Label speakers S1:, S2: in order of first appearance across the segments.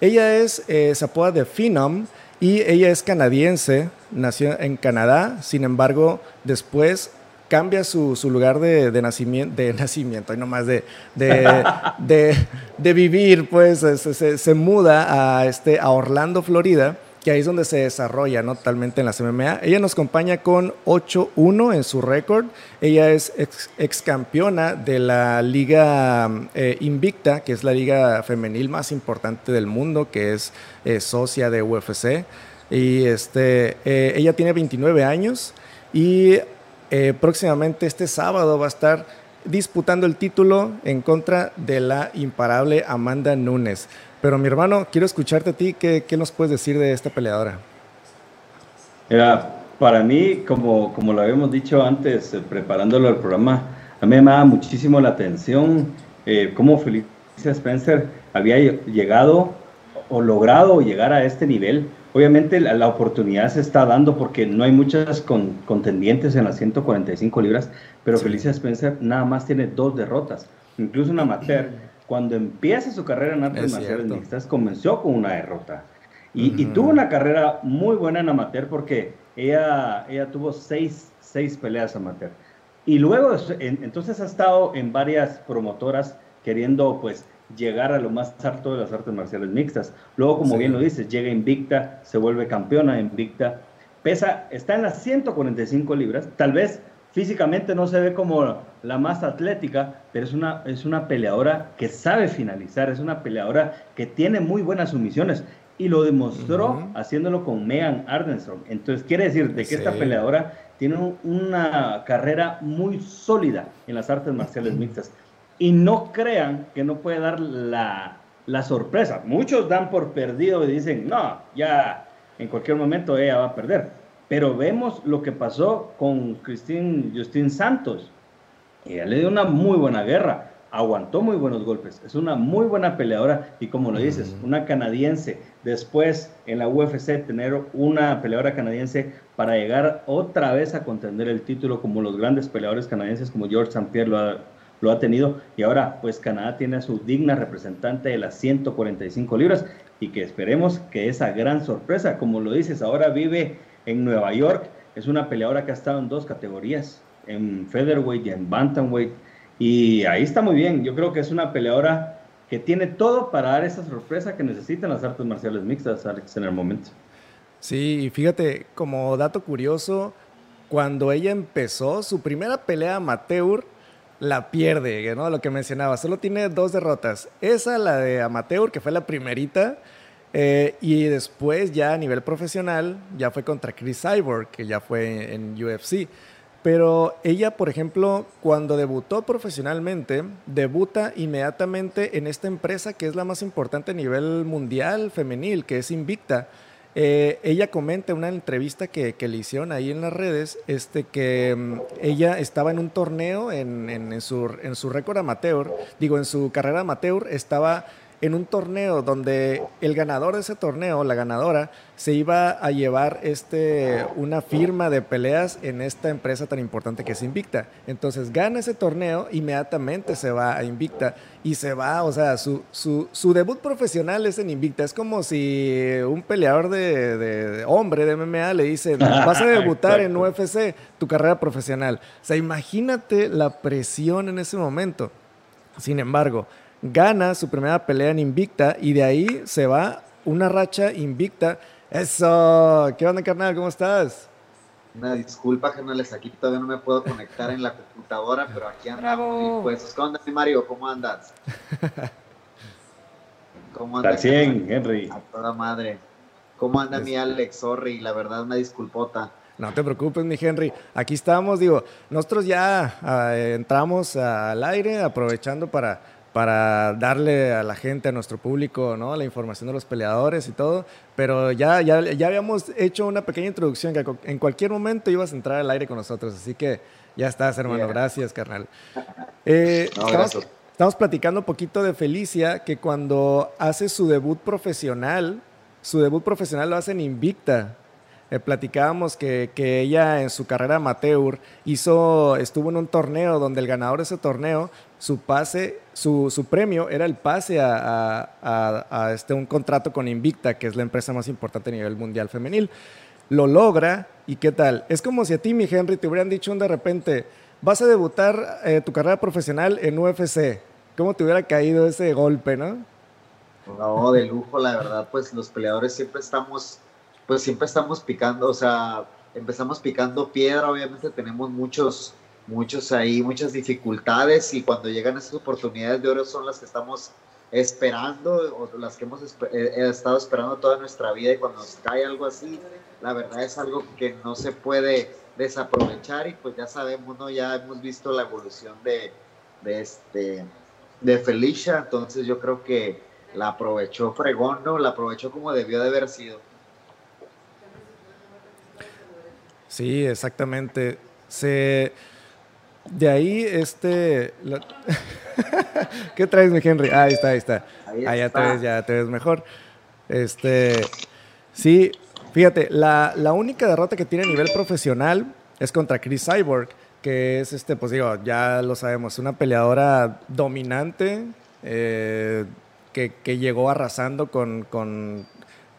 S1: Ella es, eh, se apoda de Phenom y ella es canadiense, nació en Canadá, sin embargo, después cambia su, lugar de, nacimiento, de nacimiento, y no más de, de, vivir, pues se, se, muda a, este, a Orlando, Florida, que ahí es donde se desarrolla ¿no? totalmente en las MMA. Ella nos acompaña con 8-1 en su récord. Ella es ex, campeona de la Liga eh, Invicta, que es la liga femenil más importante del mundo, que es eh, socia de UFC. Y este, eh, ella tiene 29 años y próximamente este sábado va a estar disputando el título en contra de la imparable Amanda Nunes. Pero mi hermano, quiero escucharte a ti. ¿Qué, nos puedes decir de esta peleadora?
S2: Era, para mí, como, como lo habíamos dicho antes, eh, preparándolo al programa, a mí me da muchísimo la atención eh, cómo Felicia Spencer había llegado o logrado llegar a este nivel. Obviamente la, oportunidad se está dando porque no hay muchas contendientes en las 145 libras, pero Felicia Spencer nada más tiene dos derrotas, incluso una amateur cuando empieza su carrera en artes marciales mixtas, comenzó con una derrota. Y, tuvo una carrera muy buena en amateur porque ella, ella tuvo seis, seis peleas amateur. Y luego, entonces ha estado en varias promotoras queriendo pues llegar a lo más alto de las artes marciales mixtas. Luego, como bien lo dices, llega invicta, se vuelve campeona invicta. Pesa, está en las 145 libras. Tal vez físicamente no se ve como la más atlética, pero es una, es una peleadora que sabe finalizar, es una peleadora que tiene muy buenas sumisiones y lo demostró haciéndolo con Megan Ardenstrom. Entonces quiere decir de que esta peleadora tiene una carrera muy sólida en las artes marciales mixtas. Y no crean que no puede dar la, la sorpresa. Muchos dan por perdido y dicen, no, ya en cualquier momento ella va a perder pero vemos lo que pasó con Christine Justin Santos. Ella le dio una muy buena guerra, aguantó muy buenos golpes, es una muy buena peleadora y como lo dices, una canadiense. Después en la UFC tener una peleadora canadiense para llegar otra vez a contender el título como los grandes peleadores canadienses como George St. Pierre lo ha, lo ha tenido y ahora pues Canadá tiene a su digna representante de las 145 libras y que esperemos que esa gran sorpresa, como lo dices, ahora vive en Nueva York. Es una peleadora que ha estado en dos categorías, en featherweight y en bantamweight. Y ahí está muy bien. Yo creo que es una peleadora que tiene todo para dar esa sorpresa que necesitan las artes marciales mixtas, Alex, en el momento.
S1: Sí, fíjate, como dato curioso, cuando ella empezó su primera pelea amateur, la pierde, ¿no? Lo que mencionaba, solo tiene dos derrotas. Esa, la de amateur, que fue la primerita, eh, y después ya a nivel profesional, ya fue contra Chris Cyborg, que ya fue en UFC. Pero ella, por ejemplo, cuando debutó profesionalmente, debuta inmediatamente en esta empresa que es la más importante a nivel mundial femenil, que es Invicta. Eh, ella comenta en una entrevista que, le hicieron ahí en las redes este, que mm, ella estaba en un torneo en, en, su, en su récord amateur, digo, en su carrera amateur, estaba en un torneo donde el ganador de ese torneo, la ganadora, se iba a llevar este, una firma de peleas en esta empresa tan importante que es Invicta. Entonces gana ese torneo, inmediatamente se va a Invicta y se va, o sea, su, su, debut profesional es en Invicta. Es como si un peleador de, hombre de MMA le dice, vas a debutar en UFC, tu carrera profesional. O sea, imagínate la presión en ese momento. Sin embargo, gana su primera pelea en Invicta y de ahí se va una racha invicta. Eso, ¿qué onda carnal? ¿Cómo estás?
S3: Una disculpa, carnales, aquí todavía no me puedo conectar en la computadora, pero aquí ando. Pues, ¿cómo andas, Mario? ¿Cómo andas?
S2: ¿Cómo andas? bien, Henry.
S3: A toda madre. ¿Cómo anda mi Alex? Sorry, la verdad, una disculpota.
S1: No te preocupes, mi Henry. Aquí estamos, digo, nosotros ya ah, entramos al aire aprovechando para para darle a la gente, a nuestro público, ¿no? la información de los peleadores y todo. Pero ya, ya, ya habíamos hecho una pequeña introducción que en cualquier momento ibas a entrar al aire con nosotros. Así que ya estás, hermano. Gracias, carnal. Eh, estamos, platicando un poquito de Felicia, que cuando hace su debut profesional, su debut profesional lo hace en Invicta. Eh, platicábamos que, ella en su carrera amateur hizo, estuvo en un torneo donde el ganador de ese torneo, su pase, su, su premio era el pase a, a, este, un contrato con Invicta, que es la empresa más importante a nivel mundial femenil. Lo logra y qué tal. Es como si a ti, mi Henry, te hubieran dicho un de repente, vas a debutar eh, tu carrera profesional en UFC. ¿Cómo te hubiera caído ese golpe, no?
S3: No, de lujo, la verdad, pues los peleadores siempre estamos pues siempre estamos picando, o sea, empezamos picando piedra, obviamente tenemos muchos, muchos ahí, muchas dificultades y cuando llegan esas oportunidades de oro son las que estamos esperando o las que hemos eh, estado esperando toda nuestra vida y cuando nos cae algo así, la verdad es algo que no se puede desaprovechar y pues ya sabemos, ¿no? Ya hemos visto la evolución de, de este, de Felicia, entonces yo creo que la aprovechó fregón, ¿no? La aprovechó como debió de haber sido.
S1: Sí, exactamente. Se, de ahí, este... ¿Qué traes, mi Henry? Ah, ahí está, ahí está. Ahí, ya te ves, ya te ves mejor. Este, sí, fíjate, la, la, única derrota que tiene a nivel profesional es contra Chris Cyborg, que es, este, pues digo, ya lo sabemos, una peleadora dominante eh, que, que, llegó arrasando con, con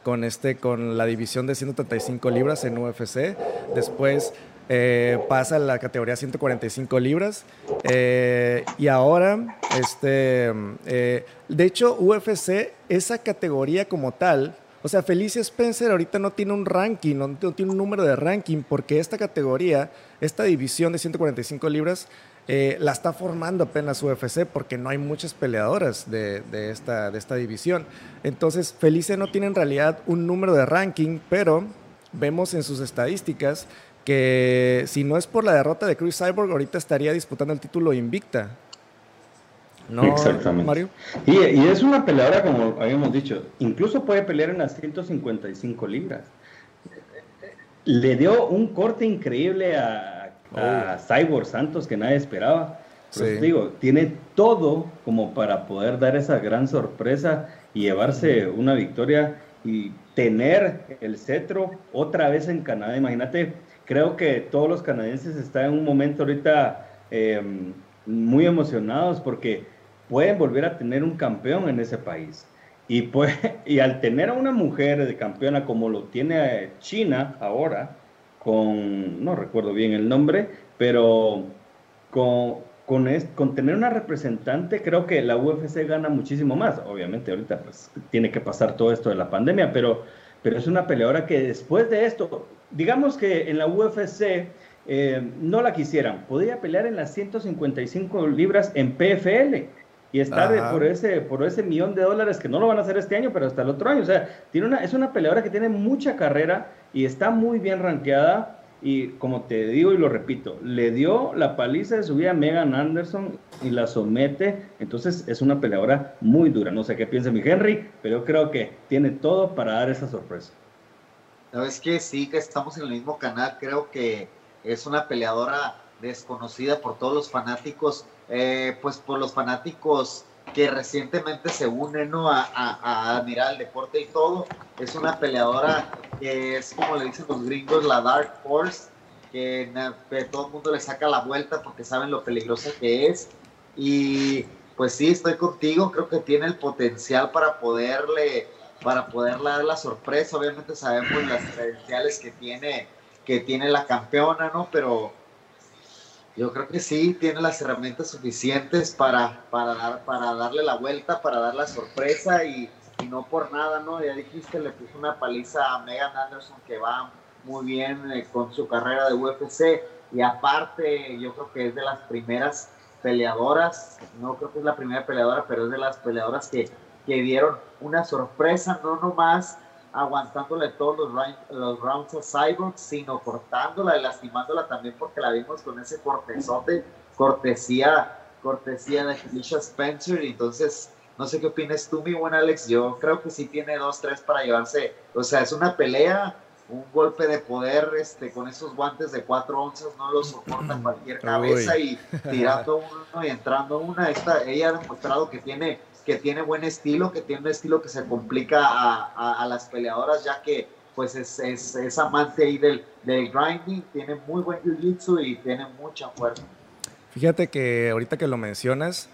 S1: con, este, con la división de 135 libras en UFC. Después eh, pasa a la categoría 145 libras. Eh, y ahora, este, eh, de hecho, UFC, esa categoría como tal, o sea, Felicia Spencer ahorita no tiene un ranking, no, tiene un número de ranking, porque esta categoría, esta división de 145 libras, eh, la está formando apenas UFC porque no hay muchas peleadoras de, esta, de esta división. Entonces, Felice no tiene en realidad un número de ranking, pero vemos en sus estadísticas que si no es por la derrota de Chris Cyborg, ahorita estaría disputando el título invicta.
S2: ¿No, Exactamente. Mario? Y, y, es una peleadora, como habíamos dicho, incluso puede pelear en las 155 libras. Le dio un corte increíble a, a Cyborg Santos que nadie esperaba. digo, tiene todo como para poder dar esa gran sorpresa y llevarse una victoria y tener el cetro otra vez en Canadá. Imagínate, creo que todos los canadienses están en un momento ahorita em, muy emocionados porque pueden volver a tener un campeón en ese país. Y, pues, y al tener a una mujer de campeona como lo tiene China ahora, con, no recuerdo bien el nombre, pero con, con, con, tener una representante, creo que la UFC gana muchísimo más. Obviamente ahorita pues, tiene que pasar todo esto de la pandemia, pero, pero es una peleadora que después de esto, digamos que en la UFC eh, no la quisieran, podría pelear en las 155 libras en PFL y estar por ese, por ese millón de dólares que no lo van a hacer este año, pero hasta el otro año. O sea, tiene una, es una peleadora que tiene mucha carrera y está muy bien rankeada. Y como te digo y lo repito, le dio la paliza de su vida a Megan Anderson y la somete. Entonces es una peleadora muy dura. No sé qué piensa mi Henry, pero yo creo que tiene todo para dar esa sorpresa.
S3: Sabes que sí, que estamos en el mismo canal. Creo que es una peleadora desconocida por todos los fanáticos, eh, pues por los fanáticos que recientemente se unen ¿no? a, a, admirar el deporte y todo. Es una peleadora que es como le dicen los gringos, la Dark Horse, que, todo el mundo le saca la vuelta porque saben lo peligrosa que es. Y pues sí, estoy contigo, creo que tiene el potencial para poderle, para poderle dar la sorpresa. Obviamente sabemos las credenciales que tiene, que tiene la campeona, ¿no? Pero yo creo que sí, tiene las herramientas suficientes para, para, dar, para darle la vuelta, para dar la sorpresa y, no por nada, ¿no? Ya dijiste, le puso una paliza a Megan Anderson que va muy bien eh, con su carrera de UFC y aparte yo creo que es de las primeras peleadoras, no creo que es la primera peleadora, pero es de las peleadoras que, que dieron una sorpresa, no nomás aguantándole todos los, los rounds a Cyborg, sino cortándola y lastimándola también porque la vimos con ese cortezote, cortesía, cortesía de Felicia Spencer. Entonces, no sé qué opinas tú, mi buen Alex. Yo creo que sí tiene dos, tres para llevarse. O sea, es una pelea, un golpe de poder este, con esos guantes de cuatro onzas, no lo soporta cualquier cabeza y tirando uno y entrando una. Esta, ella ha demostrado que tiene que tiene buen estilo, que tiene un estilo que se complica a, las peleadoras, ya que pues es, es, amante ahí del, del grinding, tiene muy buen jiu-jitsu y tiene mucha fuerza.
S1: Fíjate que ahorita que lo mencionas,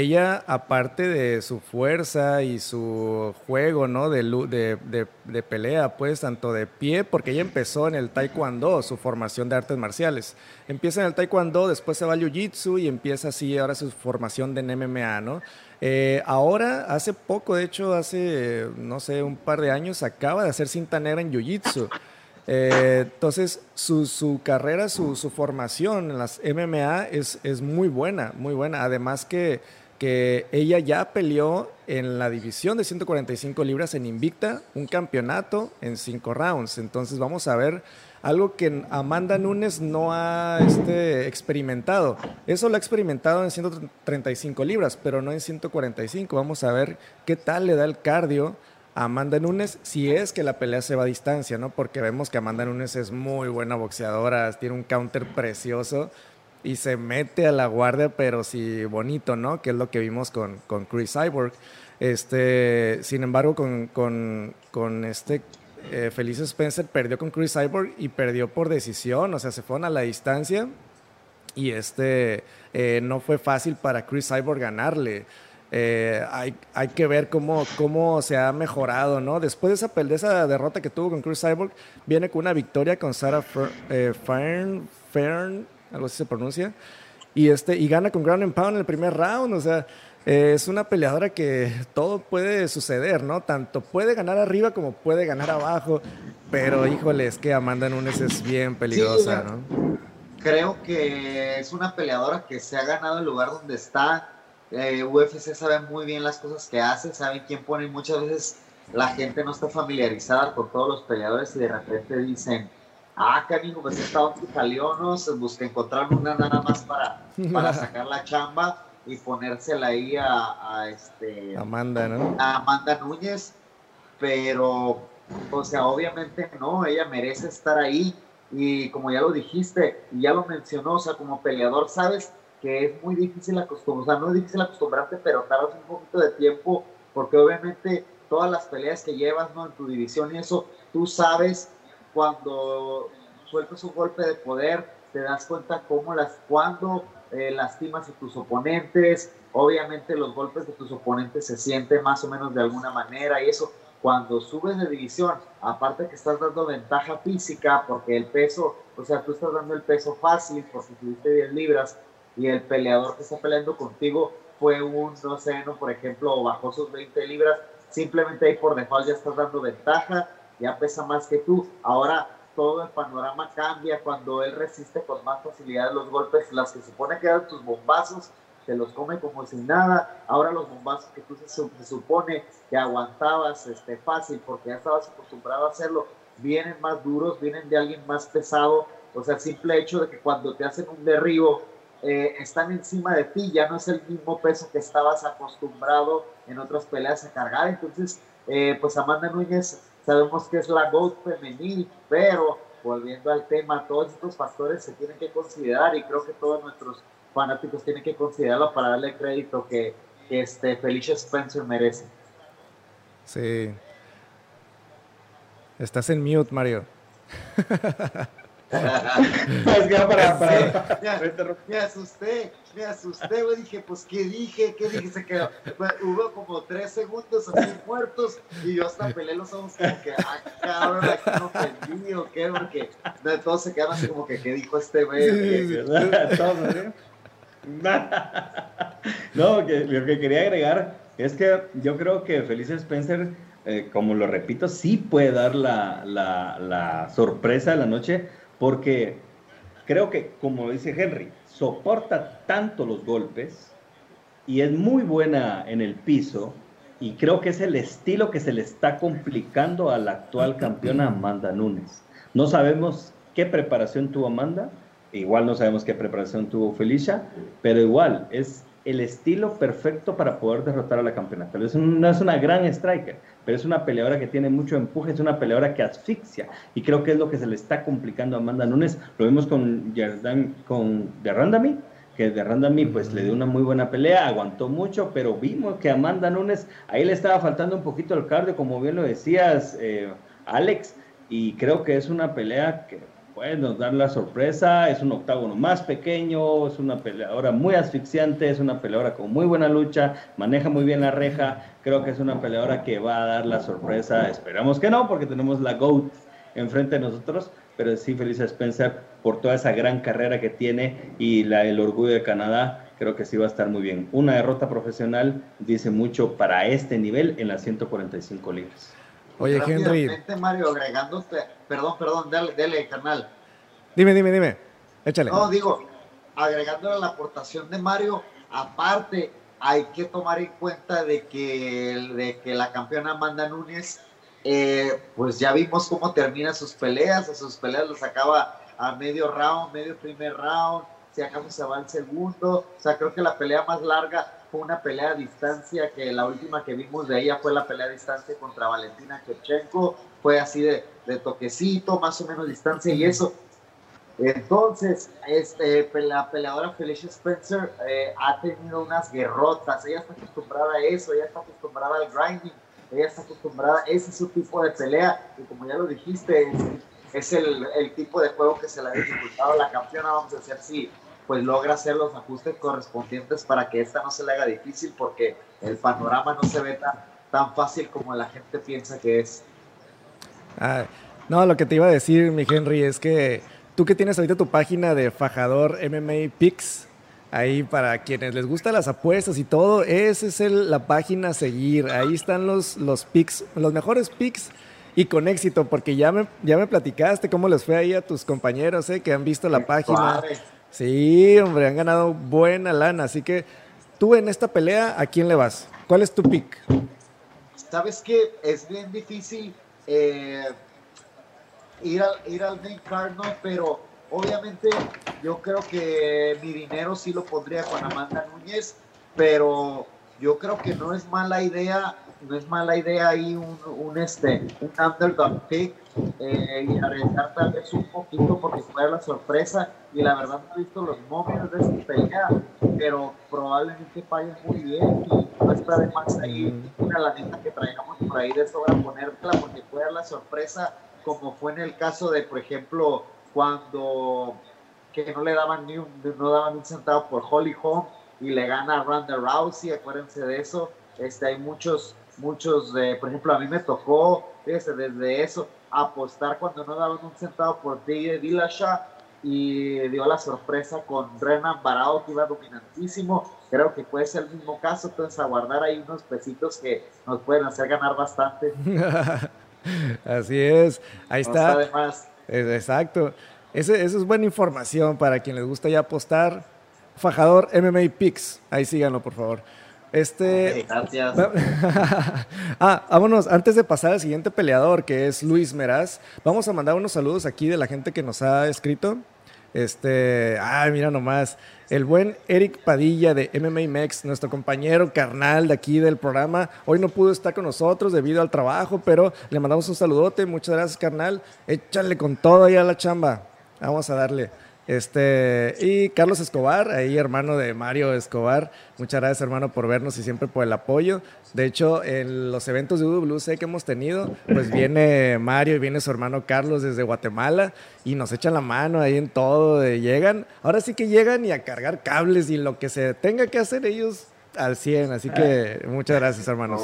S1: ella, aparte de su fuerza y su juego, ¿no? De, de, de, pelea, pues, tanto de pie, porque ella empezó en el taekwondo, su formación de artes marciales. Empieza en el taekwondo, después se va al jiu-jitsu y empieza así ahora su formación de MMA, ¿no? Eh, ahora, hace poco, de hecho, hace, no sé, un par de años, acaba de hacer cinta negra en jiu-jitsu. Eh, entonces, su, su carrera, su, su, formación en las MMA es, es, muy buena, muy buena. Además que, que ella ya peleó en la división de 145 libras en Invicta, un campeonato en cinco rounds. Entonces, vamos a ver algo que Amanda Nunes no ha este, experimentado. Eso lo ha experimentado en 135 libras, pero no en 145. Vamos a ver qué tal le da el cardio Amanda Nunes si es que la pelea se va a distancia, ¿no? Porque vemos que Amanda Nunes es muy buena boxeadora, tiene un counter precioso y se mete a la guardia, pero sí bonito, ¿no? Que es lo que vimos con, con Chris Cyborg. Este, sin embargo, con, con, con este eh, Felice Spencer perdió con Chris Cyborg y perdió por decisión, o sea, se fueron a la distancia y este eh, no fue fácil para Chris Cyborg ganarle. Eh, hay, hay, que ver cómo, cómo se ha mejorado, ¿no? Después de esa, de esa derrota que tuvo con Chris Cyborg, viene con una victoria con Sarah Fern, algo así se pronuncia, y, este, y gana con Ground and Pound en el primer round, o sea, eh, es una peleadora que todo puede suceder, ¿no? Tanto puede ganar arriba como puede ganar abajo, pero híjole, es que Amanda Nunes es bien peligrosa, ¿no?
S3: Creo que es una peleadora que se ha ganado el lugar donde está eh, UFC sabe muy bien las cosas que hace, saben quién pone muchas veces la gente no está familiarizada con todos los peleadores y de repente dicen, ah, canijo, pues esta italianos, busca encontrar una nada más para, para sacar la chamba y ponérsela ahí a, este
S1: Amanda, ¿no?
S3: A Amanda Núñez, pero, o sea, obviamente no, ella merece estar ahí y como ya lo dijiste y ya lo mencionó, o sea, como peleador, sabes que es muy difícil acostumbrarse, o sea, no es difícil acostumbrarte, pero tardas un poquito de tiempo, porque obviamente todas las peleas que llevas ¿no? en tu división y eso, tú sabes cuando sueltas un golpe de poder, te das cuenta cómo las, cuando eh, lastimas a tus oponentes, obviamente los golpes de tus oponentes se sienten más o menos de alguna manera y eso, cuando subes de división, aparte que estás dando ventaja física, porque el peso, o sea, tú estás dando el peso fácil porque tuviste 10 libras, y el peleador que está peleando contigo fue un, no sé, no, por ejemplo, bajó sus 20 libras, simplemente ahí por default ya estás dando ventaja, ya pesa más que tú. Ahora todo el panorama cambia cuando él resiste con más facilidad los golpes, las que supone que eran tus bombazos, te los come como sin nada. Ahora los bombazos que tú se, supone que aguantabas este, fácil porque ya estabas acostumbrado a hacerlo, vienen más duros, vienen de alguien más pesado. O sea, el simple hecho de que cuando te hacen un derribo, eh, están encima de ti, ya no es el mismo peso que estabas acostumbrado en otras peleas a cargar. Entonces, eh, pues Amanda Núñez sabemos que es la GOAT femenil, pero volviendo al tema, todos estos factores se tienen que considerar y creo que todos nuestros fanáticos tienen que considerarlo para darle crédito que, que este Felicia Spencer merece.
S1: Sí. Estás en mute, Mario.
S3: me asusté, me asusté, güey. Dije, pues, ¿qué dije? ¿Qué dije? Se quedó. Hubo como tres segundos así muertos y yo hasta pelé los ojos como que, ah, cabrón, aquí no ofendí o qué, porque todos se quedaron así como que, ¿qué dijo este güey? ¿eh?
S2: no, que, lo que quería agregar es que yo creo que Felicia Spencer, eh, como lo repito, sí puede dar la, la, la sorpresa de la noche porque creo que, como dice Henry, soporta tanto los golpes y es muy buena en el piso y creo que es el estilo que se le está complicando a la actual campeona Amanda Nunes. No sabemos qué preparación tuvo Amanda, igual no sabemos qué preparación tuvo Felicia, pero igual es el estilo perfecto para poder derrotar a la campeona. Tal vez no es una gran striker, pero es una peleadora que tiene mucho empuje, es una peleadora que asfixia. Y creo que es lo que se le está complicando a Amanda Nunes. Lo vimos con, Yerdan, con Derrandami, que Derrandami pues le dio una muy buena pelea, aguantó mucho, pero vimos que Amanda Nunes, ahí le estaba faltando un poquito el cardio, como bien lo decías, eh, Alex, y creo que es una pelea que puede nos dar la sorpresa, es un octágono más pequeño, es una peleadora muy asfixiante, es una peleadora con muy buena lucha, maneja muy bien la reja, creo que es una peleadora que va a dar la sorpresa, esperamos que no, porque tenemos la GOAT enfrente de nosotros, pero sí Felicia Spencer por toda esa gran carrera que tiene y la, el orgullo de Canadá, creo que sí va a estar muy bien. Una derrota profesional dice mucho para este nivel en las 145 libras.
S1: Oye, Henry.
S3: Mario, agregándote, perdón, perdón, dale, dale, canal.
S1: Dime, dime, dime. Échale.
S3: No, digo, agregándole la aportación de Mario, aparte, hay que tomar en cuenta de que, de que la campeona Amanda Núñez, eh, pues ya vimos cómo termina sus peleas, a sus peleas los acaba a medio round, medio primer round, si acaso se va al segundo, o sea, creo que la pelea más larga una pelea a distancia, que la última que vimos de ella fue la pelea a distancia contra Valentina Kechenko, fue así de, de toquecito, más o menos distancia y eso. Entonces, este, la peleadora Felicia Spencer eh, ha tenido unas guerrotas, ella está acostumbrada a eso, ella está acostumbrada al grinding, ella está acostumbrada, ese es su tipo de pelea, y como ya lo dijiste, es, el, el, tipo de juego que se le ha dificultado la campeona, vamos a decir si pues logra hacer los ajustes correspondientes para que esta no se le haga difícil porque el panorama no se ve tan, tan fácil como la gente piensa que es.
S1: Ah, no, lo que te iba a decir, mi Henry, es que tú que tienes ahorita tu página de Fajador MMA Pix, ahí para quienes les gustan las apuestas y todo, esa es la página a seguir. Ahí están los, los picks, los mejores picks y con éxito, porque ya me, ya me platicaste cómo les fue ahí a tus compañeros eh, que han visto la página. Sí, hombre, han ganado buena lana. Así que tú en esta pelea, ¿a quién le vas? ¿Cuál es tu pick?
S3: Sabes que es bien difícil eh, ir, al, ir al main card. Pero obviamente yo creo que mi dinero sí lo pondría con Amanda Núñez, pero yo creo que no es mala idea no es mala idea ahí un, un este, un underdog pick eh, y arriesgar tal vez un poquito porque fue la sorpresa. Y la verdad no he visto los móviles de esta pelea, pero probablemente paguen muy bien y no está de más ahí. Una lanita que traigamos por ahí de sobra ponértela porque puede dar la sorpresa como fue en el caso de, por ejemplo, cuando que no le daban ni un, no daban un centavo por Holly Holm y le gana a Ronda Rousey, acuérdense de eso. Este, hay muchos muchos, de, por ejemplo, a mí me tocó, desde eso, apostar cuando no daban un centavo por de Dillashaw y dio la sorpresa con Renan Barao que iba dominantísimo. Creo que puede ser el mismo caso, entonces aguardar ahí unos pesitos que nos pueden hacer ganar bastante.
S1: Así es, ahí está. Exacto. Ese, eso es buena información para quien les gusta ya apostar. Fajador MMA Picks, ahí síganlo por favor. Este.
S3: gracias.
S1: ah, vámonos. Antes de pasar al siguiente peleador, que es Luis Meraz, vamos a mandar unos saludos aquí de la gente que nos ha escrito. Este, ay, mira nomás, el buen Eric Padilla de MMA Mex, nuestro compañero carnal de aquí del programa, hoy no pudo estar con nosotros debido al trabajo, pero le mandamos un saludote, muchas gracias carnal, échale con todo ahí a la chamba, vamos a darle. Este, y Carlos Escobar, ahí hermano de Mario Escobar. Muchas gracias, hermano, por vernos y siempre por el apoyo. De hecho, en los eventos de UWC que hemos tenido, pues viene Mario y viene su hermano Carlos desde Guatemala y nos echan la mano ahí en todo. llegan, ahora sí que llegan y a cargar cables y lo que se tenga que hacer ellos al 100. Así que muchas gracias, hermanos.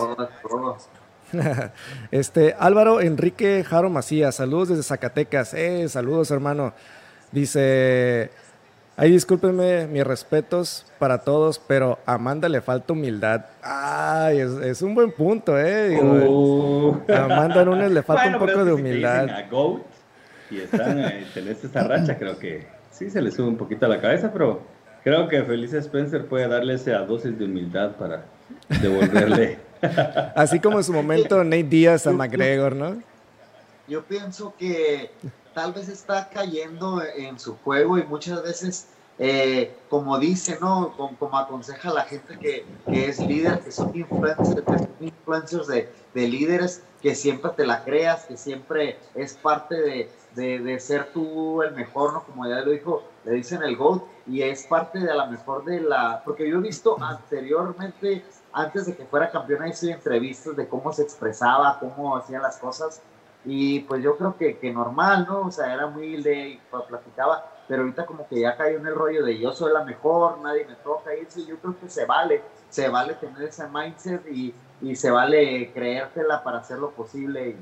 S1: Este, Álvaro Enrique Jaro Macías, saludos desde Zacatecas. Eh, saludos, hermano. Dice, ay, discúlpenme, mis respetos para todos, pero a Amanda le falta humildad. Ay, es, un buen punto, ¿eh? Uh. A Amanda Nunes le falta un poco de humildad.
S2: y están en esta racha, creo que sí se le sube un poquito a la cabeza, pero creo que Felicia Spencer puede darle esa dosis de humildad para devolverle.
S1: Así como en su momento Nate Díaz a McGregor, ¿no?
S3: Yo pienso que tal vez está cayendo en su juego y muchas veces, eh, como dice, ¿no? Como, aconseja la gente que, es líder, que son influencers, influencers de, líderes, que siempre te la creas, que siempre es parte de, de, ser tú el mejor, ¿no? Como ya lo dijo, le dicen el GOAT, y es parte de a la mejor de la... Porque yo he visto anteriormente, antes de que fuera campeona, hice entrevistas de cómo se expresaba, cómo hacía las cosas, y pues yo creo que, que normal, ¿no? O sea, era muy humilde y platicaba, pero ahorita como que ya cayó en el rollo de yo soy la mejor, nadie me toca, y eso yo creo que se vale, se vale tener ese mindset y, y se vale creértela para hacer lo posible y,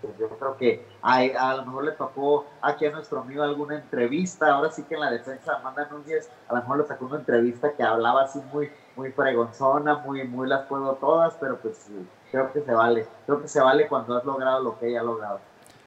S3: pues yo creo que a, a, lo mejor le tocó aquí a nuestro amigo alguna entrevista, ahora sí que en la defensa de Amanda Núñez a lo mejor le sacó una entrevista que hablaba así muy, muy fregonzona, muy, muy las puedo todas, pero pues creo que se vale, creo que se vale cuando has logrado lo que ella ha logrado.